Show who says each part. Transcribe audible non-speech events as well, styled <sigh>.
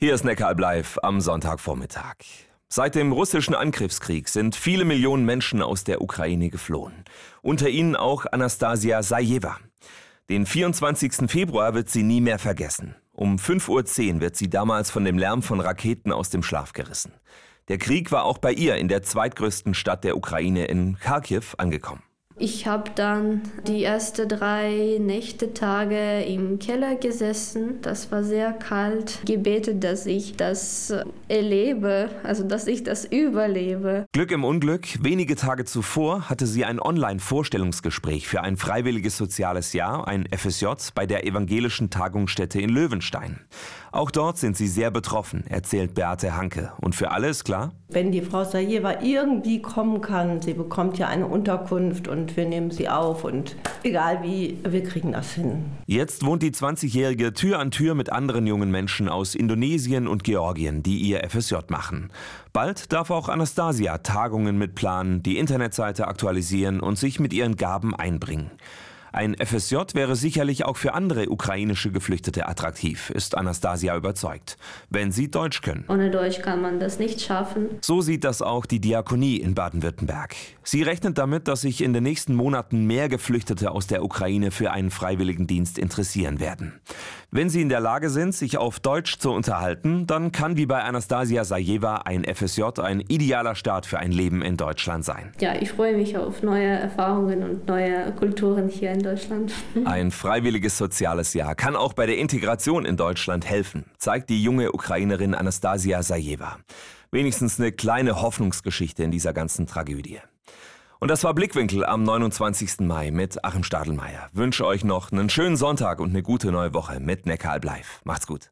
Speaker 1: Hier ist Neckaralb live am Sonntagvormittag. Seit dem russischen Angriffskrieg sind viele Millionen Menschen aus der Ukraine geflohen. Unter ihnen auch Anastasia Sajewa. Den 24. Februar wird sie nie mehr vergessen. Um 5.10 Uhr wird sie damals von dem Lärm von Raketen aus dem Schlaf gerissen. Der Krieg war auch bei ihr in der zweitgrößten Stadt der Ukraine in Kharkiv angekommen.
Speaker 2: Ich habe dann die ersten drei Nächte, Tage im Keller gesessen. Das war sehr kalt. Gebetet, dass ich das erlebe, also dass ich das überlebe.
Speaker 1: Glück im Unglück. Wenige Tage zuvor hatte sie ein Online-Vorstellungsgespräch für ein freiwilliges soziales Jahr, ein FSJ, bei der evangelischen Tagungsstätte in Löwenstein. Auch dort sind sie sehr betroffen, erzählt Beate Hanke. Und für alle ist klar?
Speaker 3: Wenn die Frau Sajeva irgendwie kommen kann, sie bekommt ja eine Unterkunft und und wir nehmen sie auf und egal wie, wir kriegen das hin.
Speaker 1: Jetzt wohnt die 20-Jährige Tür an Tür mit anderen jungen Menschen aus Indonesien und Georgien, die ihr FSJ machen. Bald darf auch Anastasia Tagungen mitplanen, die Internetseite aktualisieren und sich mit ihren Gaben einbringen. Ein FSJ wäre sicherlich auch für andere ukrainische Geflüchtete attraktiv, ist Anastasia überzeugt, wenn sie Deutsch können.
Speaker 2: Ohne Deutsch kann man das nicht schaffen.
Speaker 1: So sieht das auch die Diakonie in Baden-Württemberg. Sie rechnet damit, dass sich in den nächsten Monaten mehr Geflüchtete aus der Ukraine für einen Freiwilligendienst interessieren werden. Wenn sie in der Lage sind, sich auf Deutsch zu unterhalten, dann kann wie bei Anastasia Sajeva ein FSJ ein idealer Start für ein Leben in Deutschland sein.
Speaker 2: Ja, ich freue mich auf neue Erfahrungen und neue Kulturen hier in Deutschland. <laughs>
Speaker 1: Ein freiwilliges soziales Jahr kann auch bei der Integration in Deutschland helfen, zeigt die junge Ukrainerin Anastasia Sajeva. Wenigstens eine kleine Hoffnungsgeschichte in dieser ganzen Tragödie. Und das war Blickwinkel am 29. Mai mit Achim Stadelmeier. Wünsche euch noch einen schönen Sonntag und eine gute neue Woche mit Neckaralb live. Macht's gut.